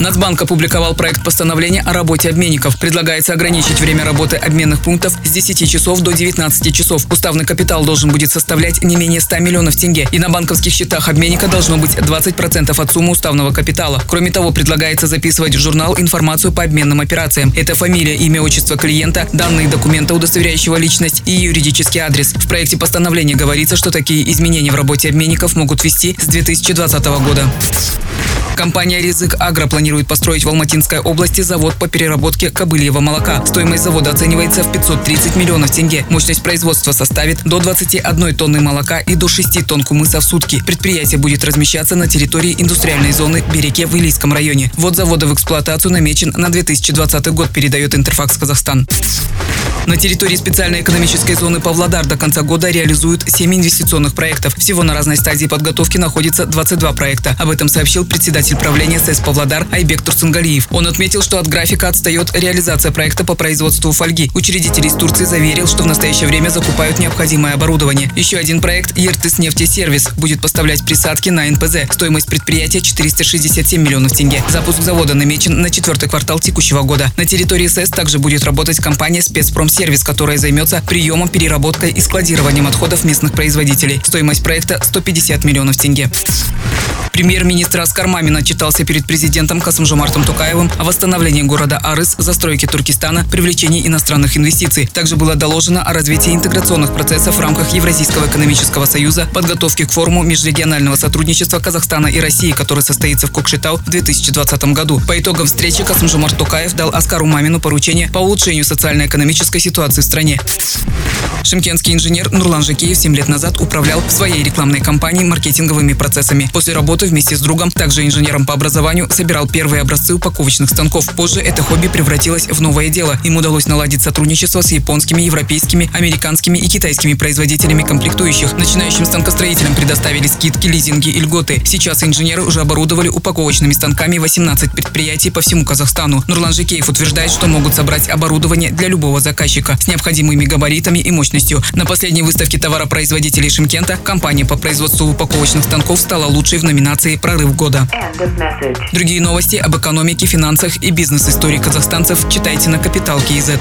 Нацбанк опубликовал проект постановления о работе обменников. Предлагается ограничить время работы обменных пунктов с 10 часов до 19 часов. Уставный капитал должен будет составлять не менее 100 миллионов тенге. И на банковских счетах обменника должно быть 20% от суммы уставного капитала. Кроме того, предлагается записывать в журнал информацию по обменным операциям. Это фамилия, имя, отчество клиента, данные документа, удостоверяющего личность и юридический адрес. В проекте постановления говорится, что такие изменения в работе обменников могут вести с 2020 года. Компания «Ризык Агро» планирует построить в Алматинской области завод по переработке кобыльего молока. Стоимость завода оценивается в 530 миллионов тенге. Мощность производства составит до 21 тонны молока и до 6 тонн кумыса в сутки. Предприятие будет размещаться на территории индустриальной зоны Береке в Илийском районе. Вот завода в эксплуатацию намечен на 2020 год, передает Интерфакс Казахстан. На территории специальной экономической зоны Павлодар до конца года реализуют 7 инвестиционных проектов. Всего на разной стадии подготовки находится 22 проекта. Об этом сообщил председатель правления СЭС Павлодар Айбек Турсунгалиев. Он отметил, что от графика отстает реализация проекта по производству фольги. Учредитель из Турции заверил, что в настоящее время закупают необходимое оборудование. Еще один проект Ертыс нефтесервис будет поставлять присадки на НПЗ. Стоимость предприятия 467 миллионов тенге. Запуск завода намечен на четвертый квартал текущего года. На территории СЭС также будет работать компания спецпром сервис, которая займется приемом, переработкой и складированием отходов местных производителей. Стоимость проекта 150 миллионов тенге. Премьер-министр Аскар Мамин отчитался перед президентом Касымжомартом Тукаевым о восстановлении города Арыс, застройке Туркестана, привлечении иностранных инвестиций. Также было доложено о развитии интеграционных процессов в рамках Евразийского экономического союза, подготовке к форуму межрегионального сотрудничества Казахстана и России, который состоится в Кокшетау в 2020 году. По итогам встречи Касымжомарт Тукаев дал Аскару Мамину поручение по улучшению социально-экономической ситуации в стране. Шимкенский инженер Нурлан Жакеев 7 лет назад управлял в своей рекламной кампании маркетинговыми процессами. После работы вместе с другом, также инженером по образованию, собирал первые образцы упаковочных станков. Позже это хобби превратилось в новое дело. Им удалось наладить сотрудничество с японскими, европейскими, американскими и китайскими производителями комплектующих. Начинающим станкостроителям предоставили скидки, лизинги и льготы. Сейчас инженеры уже оборудовали упаковочными станками 18 предприятий по всему Казахстану. Нурлан Жакеев утверждает, что могут собрать оборудование для любого заказчика с необходимыми габаритами и мощностью мощностью. На последней выставке товаропроизводителей Шимкента компания по производству упаковочных станков стала лучшей в номинации «Прорыв года». Другие новости об экономике, финансах и бизнес-истории казахстанцев читайте на Капитал Киезет.